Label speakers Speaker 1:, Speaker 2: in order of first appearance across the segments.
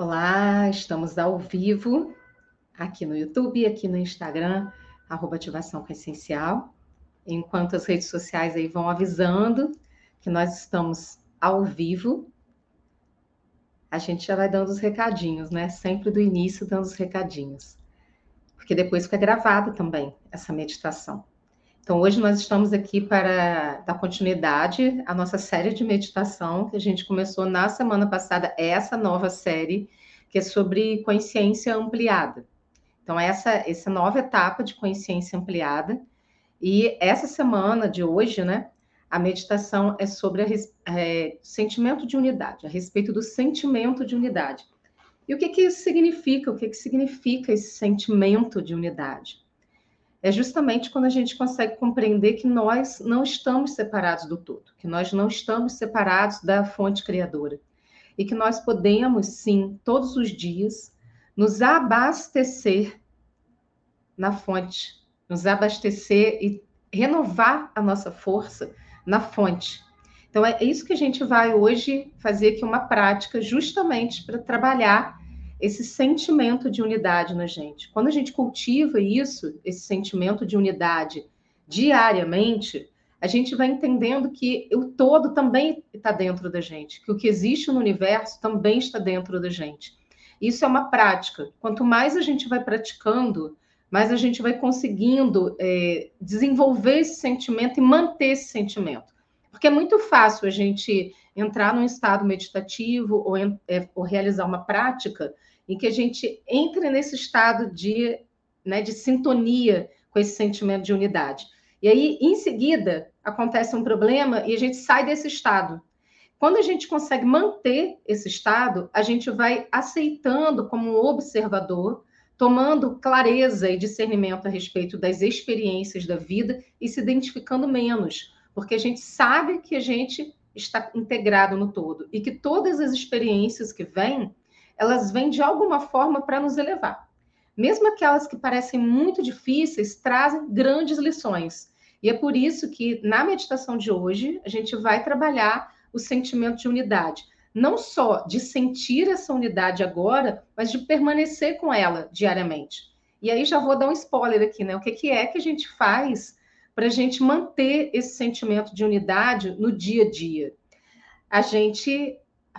Speaker 1: Olá, estamos ao vivo aqui no YouTube, aqui no Instagram, arroba ativação com essencial. Enquanto as redes sociais aí vão avisando que nós estamos ao vivo, a gente já vai dando os recadinhos, né? Sempre do início dando os recadinhos. Porque depois fica gravada também essa meditação. Então, hoje nós estamos aqui para dar continuidade à nossa série de meditação que a gente começou na semana passada, essa nova série, que é sobre consciência ampliada. Então, essa, essa nova etapa de consciência ampliada. E essa semana de hoje, né, a meditação é sobre o é, sentimento de unidade, a respeito do sentimento de unidade. E o que, que isso significa? O que, que significa esse sentimento de unidade? É justamente quando a gente consegue compreender que nós não estamos separados do todo, que nós não estamos separados da fonte criadora e que nós podemos, sim, todos os dias, nos abastecer na fonte, nos abastecer e renovar a nossa força na fonte. Então, é isso que a gente vai hoje fazer aqui uma prática, justamente para trabalhar esse sentimento de unidade na gente. Quando a gente cultiva isso, esse sentimento de unidade diariamente, a gente vai entendendo que o todo também está dentro da gente, que o que existe no universo também está dentro da gente. Isso é uma prática. Quanto mais a gente vai praticando, mais a gente vai conseguindo é, desenvolver esse sentimento e manter esse sentimento. Porque é muito fácil a gente entrar num estado meditativo ou, é, ou realizar uma prática em que a gente entre nesse estado de, né, de sintonia com esse sentimento de unidade. E aí, em seguida, acontece um problema e a gente sai desse estado. Quando a gente consegue manter esse estado, a gente vai aceitando como um observador, tomando clareza e discernimento a respeito das experiências da vida e se identificando menos, porque a gente sabe que a gente está integrado no todo e que todas as experiências que vêm, elas vêm de alguma forma para nos elevar. Mesmo aquelas que parecem muito difíceis, trazem grandes lições. E é por isso que na meditação de hoje a gente vai trabalhar o sentimento de unidade. Não só de sentir essa unidade agora, mas de permanecer com ela diariamente. E aí já vou dar um spoiler aqui, né? O que, é que a gente faz para a gente manter esse sentimento de unidade no dia a dia? A gente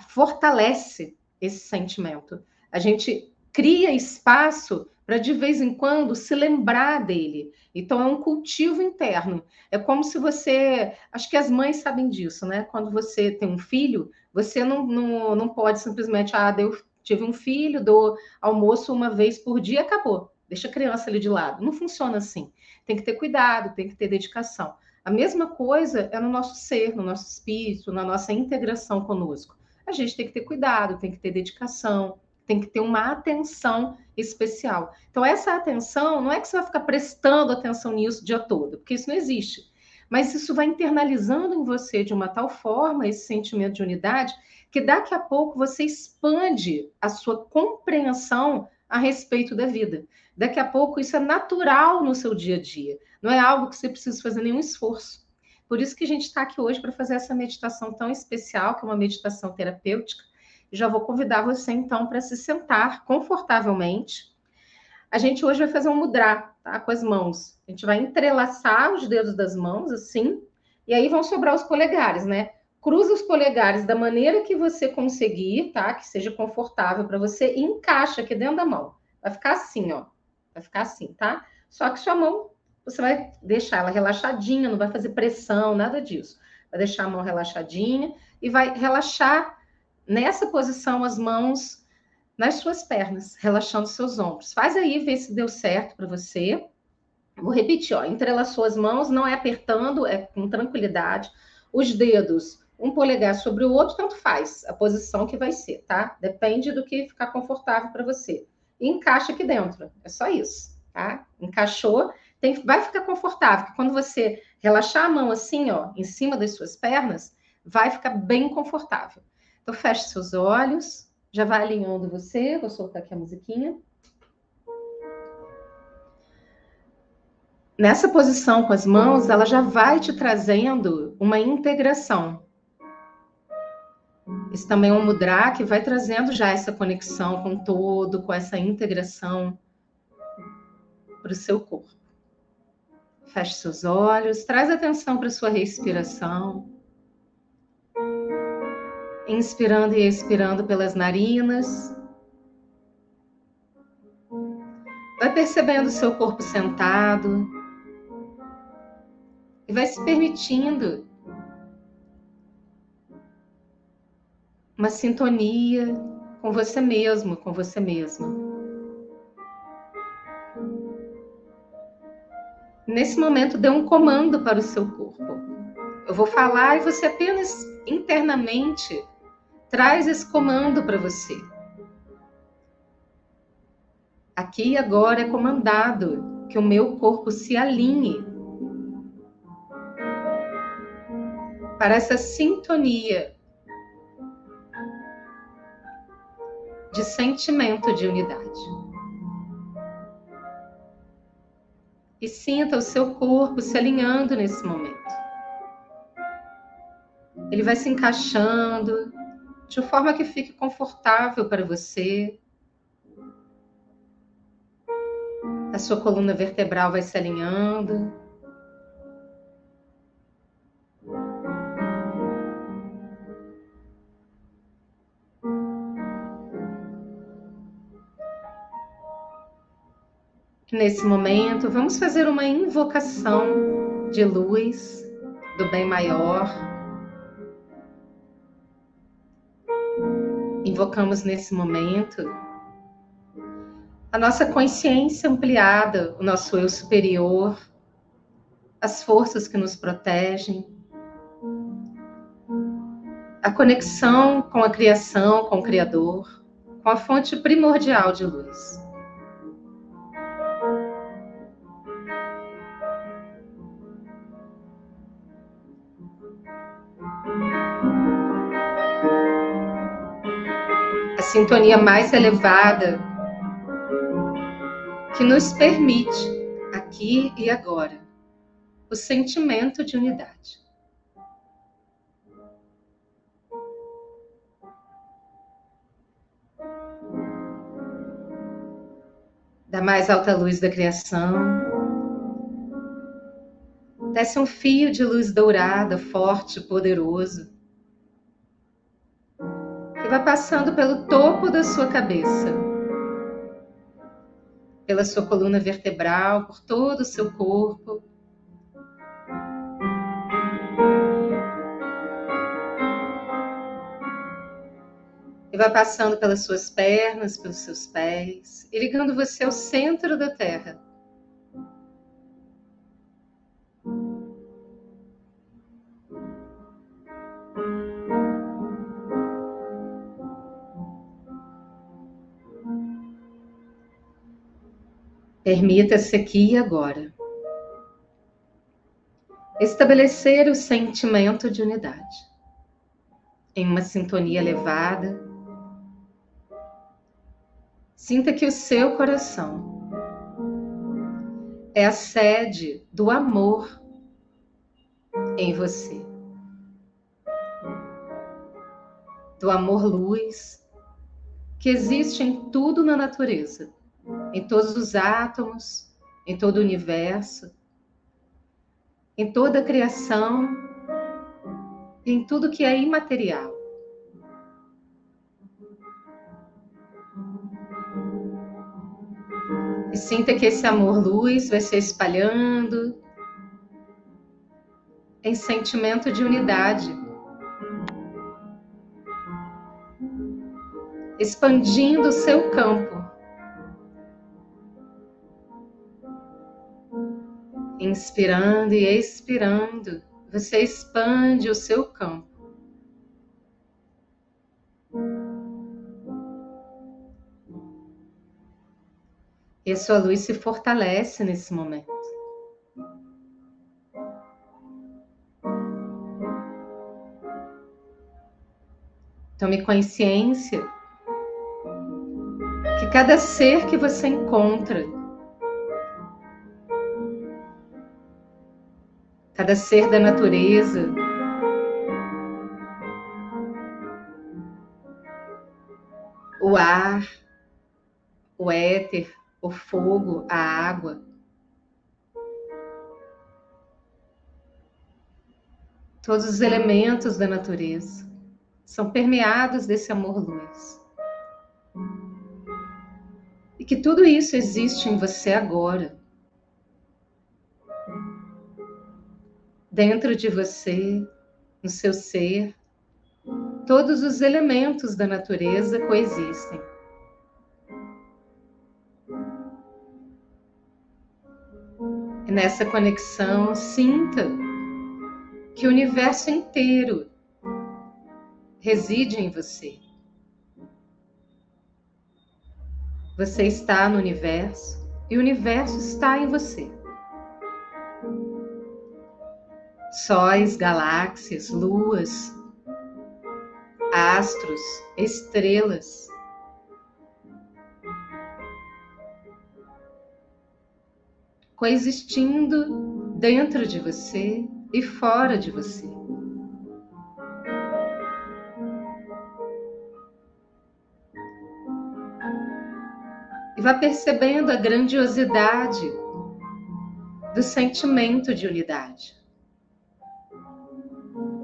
Speaker 1: fortalece esse sentimento. A gente cria espaço para de vez em quando se lembrar dele. Então é um cultivo interno. É como se você, acho que as mães sabem disso, né? Quando você tem um filho, você não, não, não pode simplesmente, ah, eu tive um filho, dou almoço uma vez por dia, acabou. Deixa a criança ali de lado. Não funciona assim. Tem que ter cuidado, tem que ter dedicação. A mesma coisa é no nosso ser, no nosso espírito, na nossa integração conosco a gente tem que ter cuidado, tem que ter dedicação, tem que ter uma atenção especial. Então, essa atenção não é que você vai ficar prestando atenção nisso o dia todo, porque isso não existe. Mas isso vai internalizando em você de uma tal forma esse sentimento de unidade que daqui a pouco você expande a sua compreensão a respeito da vida. Daqui a pouco isso é natural no seu dia a dia. Não é algo que você precisa fazer nenhum esforço. Por isso que a gente está aqui hoje para fazer essa meditação tão especial, que é uma meditação terapêutica. Já vou convidar você, então, para se sentar confortavelmente. A gente hoje vai fazer um mudra, tá? Com as mãos. A gente vai entrelaçar os dedos das mãos, assim, e aí vão sobrar os polegares, né? Cruza os polegares da maneira que você conseguir, tá? Que seja confortável para você e encaixa aqui dentro da mão. Vai ficar assim, ó. Vai ficar assim, tá? Só que sua mão você vai deixar ela relaxadinha, não vai fazer pressão, nada disso. Vai deixar a mão relaxadinha e vai relaxar nessa posição as mãos nas suas pernas, relaxando seus ombros. Faz aí, vê se deu certo para você. Vou repetir, ó, entrelaçou as mãos, não é apertando, é com tranquilidade. Os dedos, um polegar sobre o outro, tanto faz a posição que vai ser, tá? Depende do que ficar confortável para você. E encaixa aqui dentro, é só isso, tá? Encaixou, tem, vai ficar confortável. Porque quando você relaxar a mão assim, ó, em cima das suas pernas, vai ficar bem confortável. Então, feche seus olhos, já vai alinhando você. Vou soltar aqui a musiquinha. Nessa posição com as mãos, ela já vai te trazendo uma integração. Esse também é um mudra que vai trazendo já essa conexão com todo, com essa integração para o seu corpo. Feche seus olhos, traz atenção para sua respiração. Inspirando e expirando pelas narinas. Vai percebendo seu corpo sentado. E vai se permitindo uma sintonia com você mesmo, com você mesma. Nesse momento, dê um comando para o seu corpo. Eu vou falar e você apenas internamente traz esse comando para você. Aqui e agora é comandado que o meu corpo se alinhe para essa sintonia de sentimento de unidade. E sinta o seu corpo se alinhando nesse momento. Ele vai se encaixando de forma que fique confortável para você. A sua coluna vertebral vai se alinhando. Nesse momento, vamos fazer uma invocação de luz do bem maior. Invocamos nesse momento a nossa consciência ampliada, o nosso eu superior, as forças que nos protegem, a conexão com a criação, com o Criador, com a fonte primordial de luz. Sintonia mais elevada que nos permite, aqui e agora, o sentimento de unidade. Da mais alta luz da criação, desce um fio de luz dourada, forte, poderoso vai passando pelo topo da sua cabeça, pela sua coluna vertebral, por todo o seu corpo. E vai passando pelas suas pernas, pelos seus pés, e ligando você ao centro da Terra. Permita-se aqui e agora estabelecer o sentimento de unidade em uma sintonia elevada. Sinta que o seu coração é a sede do amor em você. Do amor luz que existe em tudo na natureza em todos os átomos, em todo o universo, em toda a criação, em tudo que é imaterial. E sinta que esse amor-luz vai se espalhando em sentimento de unidade, expandindo o seu campo Inspirando e expirando, você expande o seu campo. E a sua luz se fortalece nesse momento. Tome consciência que cada ser que você encontra cada ser da natureza, o ar, o éter, o fogo, a água. Todos os elementos da natureza são permeados desse amor-luz. E que tudo isso existe em você agora. Dentro de você, no seu ser, todos os elementos da natureza coexistem. E nessa conexão, sinta que o universo inteiro reside em você. Você está no universo e o universo está em você. Sóis, galáxias, luas, astros, estrelas. Coexistindo dentro de você e fora de você. E vá percebendo a grandiosidade do sentimento de unidade.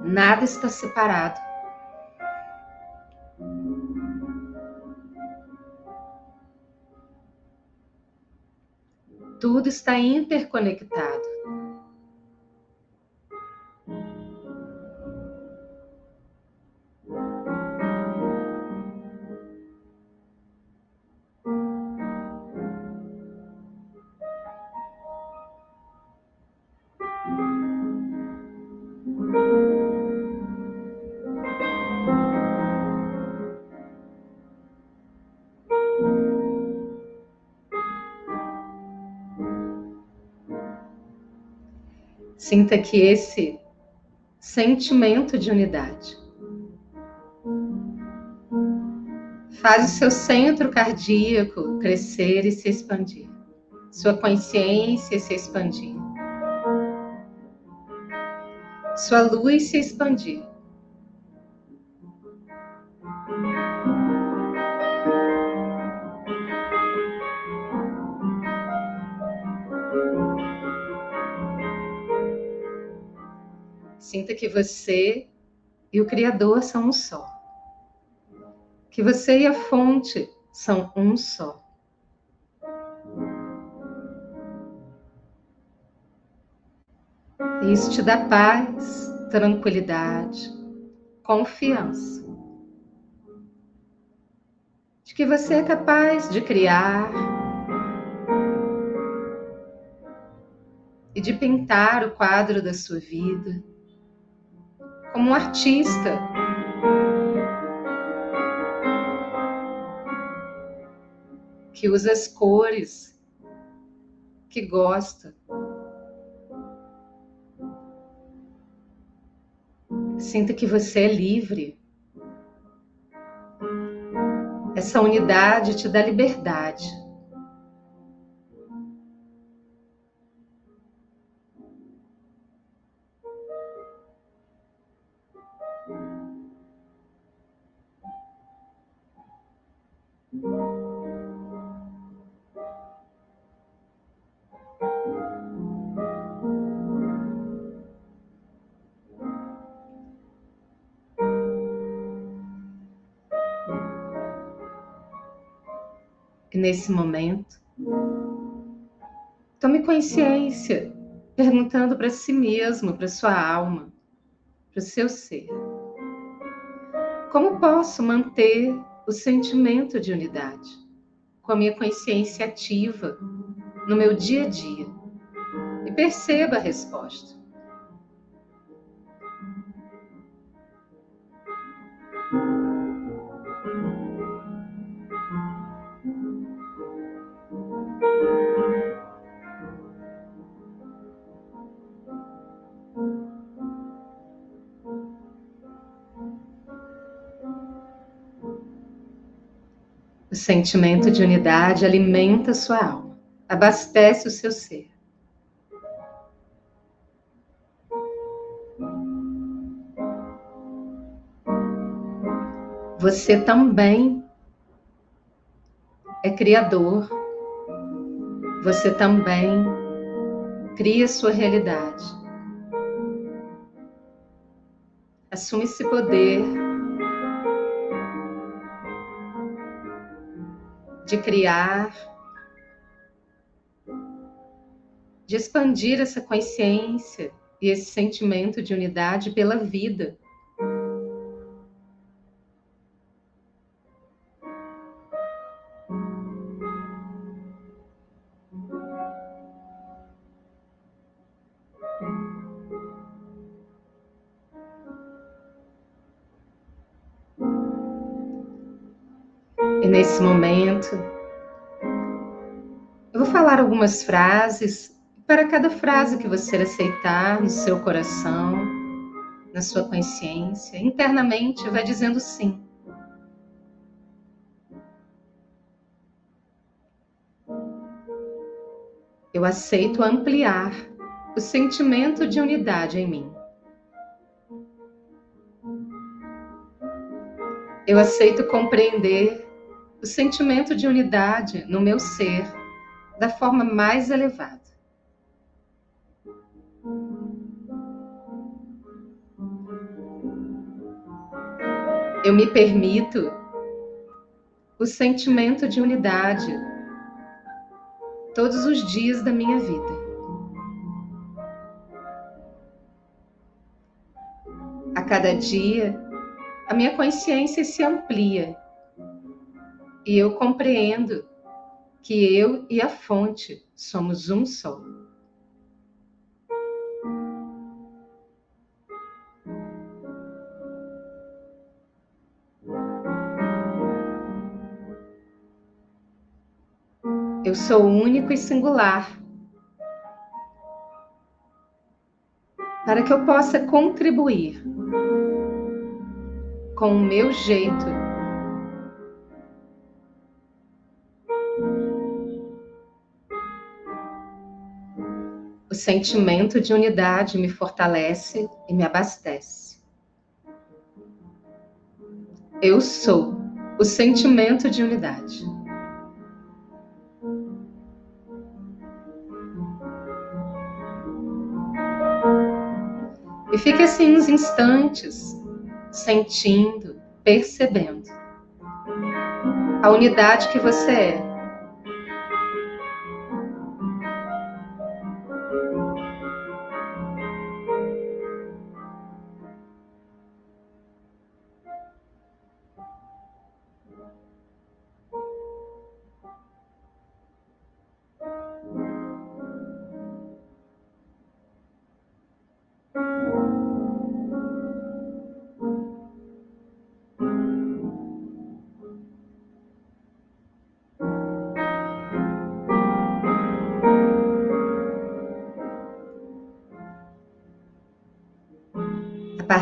Speaker 1: Nada está separado. Tudo está interconectado. Sinta que esse sentimento de unidade. Faz o seu centro cardíaco crescer e se expandir, sua consciência se expandir, sua luz se expandir. Que você e o Criador são um só. Que você e a fonte são um só. Isso te dá paz, tranquilidade, confiança. De que você é capaz de criar e de pintar o quadro da sua vida como um artista. Que usa as cores que gosta. Sinta que você é livre. Essa unidade te dá liberdade. Nesse momento, tome consciência, perguntando para si mesmo, para sua alma, para o seu ser: como posso manter o sentimento de unidade com a minha consciência ativa no meu dia a dia? E perceba a resposta. O sentimento de unidade alimenta sua alma, abastece o seu ser. Você também é criador. Você também cria sua realidade. Assume esse poder de criar, de expandir essa consciência e esse sentimento de unidade pela vida. Nesse momento, eu vou falar algumas frases. Para cada frase que você aceitar no seu coração, na sua consciência, internamente vai dizendo sim. Eu aceito ampliar o sentimento de unidade em mim. Eu aceito compreender o sentimento de unidade no meu ser da forma mais elevada. Eu me permito o sentimento de unidade todos os dias da minha vida. A cada dia, a minha consciência se amplia e eu compreendo que eu e a fonte somos um só. Eu sou único e singular. Para que eu possa contribuir com o meu jeito sentimento de unidade me fortalece e me abastece. Eu sou o sentimento de unidade. E fique assim uns instantes, sentindo, percebendo a unidade que você é.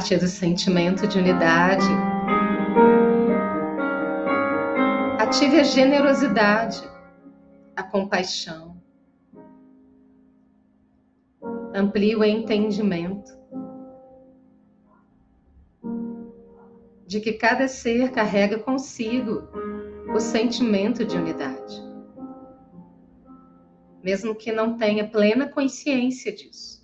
Speaker 1: Partir do sentimento de unidade. Ative a generosidade, a compaixão. Amplie o entendimento de que cada ser carrega consigo o sentimento de unidade, mesmo que não tenha plena consciência disso.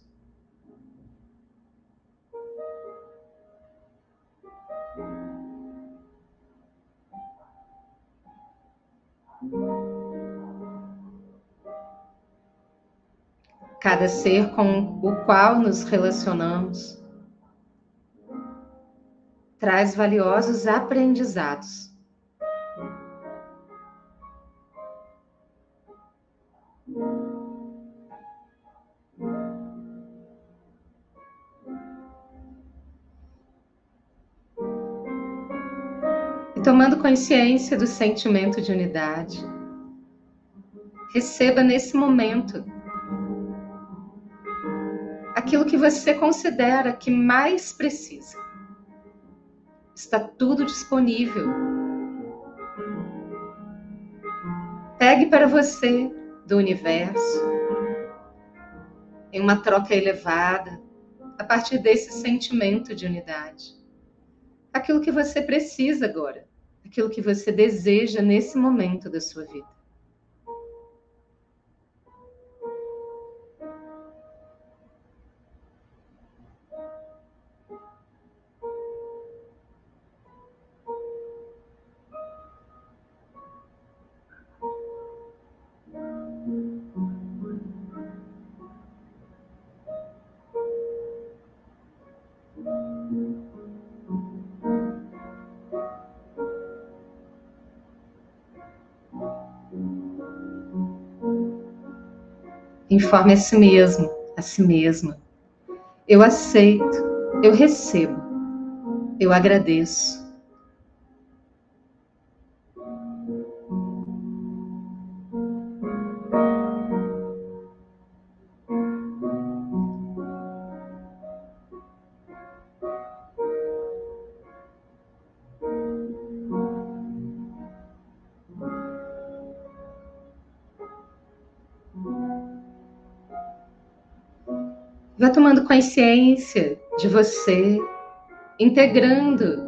Speaker 1: Cada ser com o qual nos relacionamos traz valiosos aprendizados. E tomando consciência do sentimento de unidade, receba nesse momento aquilo que você considera que mais precisa. Está tudo disponível. Pegue para você do universo em uma troca elevada a partir desse sentimento de unidade. Aquilo que você precisa agora, aquilo que você deseja nesse momento da sua vida. Informe a si mesmo, a si mesma. Eu aceito, eu recebo, eu agradeço. Vá tomando consciência de você, integrando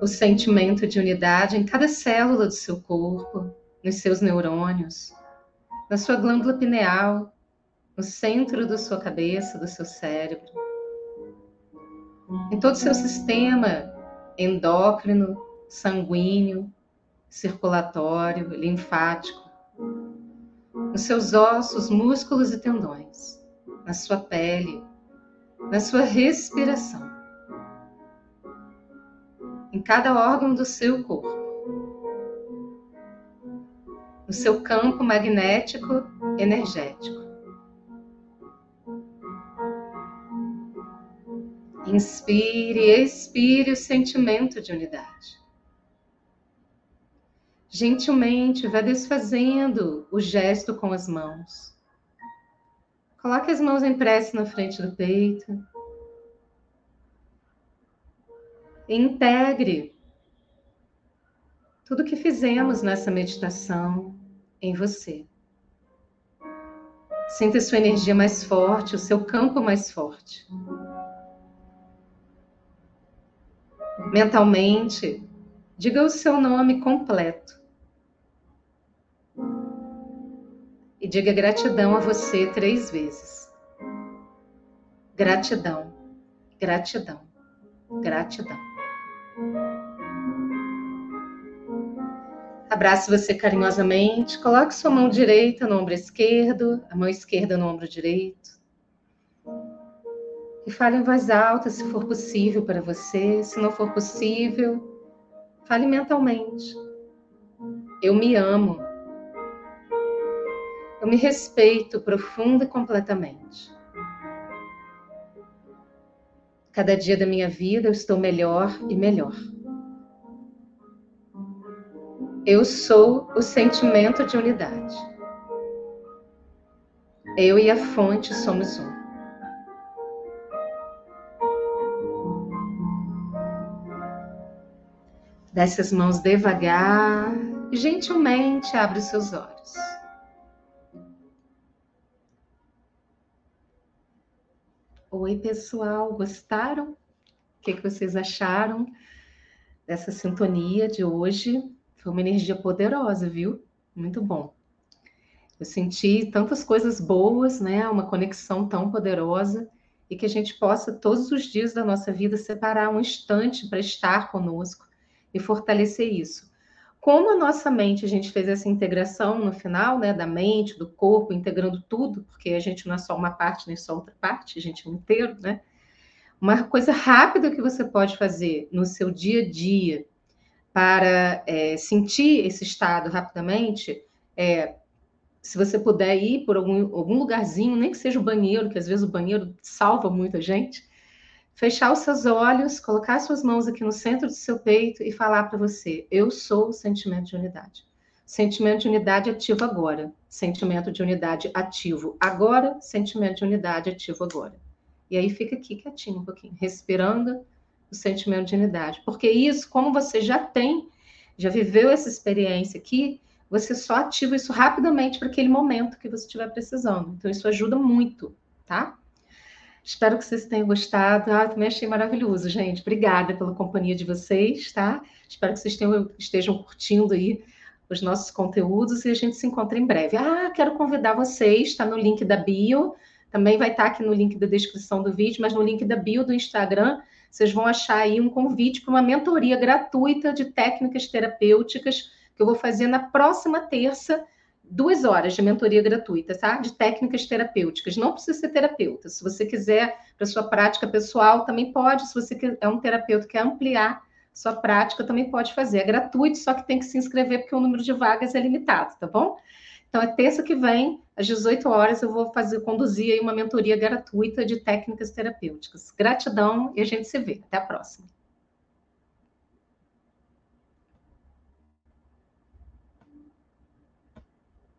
Speaker 1: o sentimento de unidade em cada célula do seu corpo, nos seus neurônios, na sua glândula pineal, no centro da sua cabeça, do seu cérebro, em todo o seu sistema endócrino, sanguíneo, circulatório, linfático, nos seus ossos, músculos e tendões na sua pele, na sua respiração, em cada órgão do seu corpo, no seu campo magnético energético. Inspire e expire o sentimento de unidade. Gentilmente vá desfazendo o gesto com as mãos Coloque as mãos em prece na frente do peito. Integre tudo que fizemos nessa meditação em você. Sinta sua energia mais forte, o seu campo mais forte. Mentalmente, diga o seu nome completo. E diga gratidão a você três vezes. Gratidão, gratidão, gratidão. Abrace você carinhosamente, coloque sua mão direita no ombro esquerdo, a mão esquerda no ombro direito. E fale em voz alta se for possível para você. Se não for possível, fale mentalmente. Eu me amo. Eu me respeito profunda e completamente. Cada dia da minha vida eu estou melhor e melhor. Eu sou o sentimento de unidade. Eu e a fonte somos um. Desce as mãos devagar, gentilmente abre os seus olhos. Oi, pessoal, gostaram? O que, que vocês acharam dessa sintonia de hoje? Foi uma energia poderosa, viu? Muito bom. Eu senti tantas coisas boas, né? Uma conexão tão poderosa e que a gente possa todos os dias da nossa vida separar um instante para estar conosco e fortalecer isso. Como a nossa mente, a gente fez essa integração no final, né, da mente, do corpo, integrando tudo, porque a gente não é só uma parte nem só outra parte, a gente é um inteiro, né? Uma coisa rápida que você pode fazer no seu dia a dia para é, sentir esse estado rapidamente é se você puder ir por algum, algum lugarzinho, nem que seja o banheiro, que às vezes o banheiro salva muita gente, fechar os seus olhos, colocar suas mãos aqui no centro do seu peito e falar para você: Eu sou o sentimento de unidade. Sentimento de unidade ativo agora. Sentimento de unidade ativo agora. Sentimento de unidade ativo agora. E aí fica aqui quietinho um pouquinho, respirando o sentimento de unidade. Porque isso, como você já tem, já viveu essa experiência aqui, você só ativa isso rapidamente para aquele momento que você estiver precisando. Então, isso ajuda muito, tá? Espero que vocês tenham gostado. Ah, também achei maravilhoso, gente. Obrigada pela companhia de vocês, tá? Espero que vocês tenham, estejam curtindo aí os nossos conteúdos e a gente se encontra em breve. Ah, quero convidar vocês, está no link da bio, também vai estar tá aqui no link da descrição do vídeo, mas no link da bio do Instagram, vocês vão achar aí um convite para uma mentoria gratuita de técnicas terapêuticas que eu vou fazer na próxima terça, duas horas de mentoria gratuita, tá? De técnicas terapêuticas. Não precisa ser terapeuta. Se você quiser para sua prática pessoal, também pode. Se você é um terapeuta que quer ampliar sua prática, também pode fazer. É gratuito, só que tem que se inscrever porque o número de vagas é limitado, tá bom? Então, é terça que vem, às 18 horas, eu vou fazer conduzir aí uma mentoria gratuita de técnicas terapêuticas. Gratidão e a gente se vê. Até a próxima.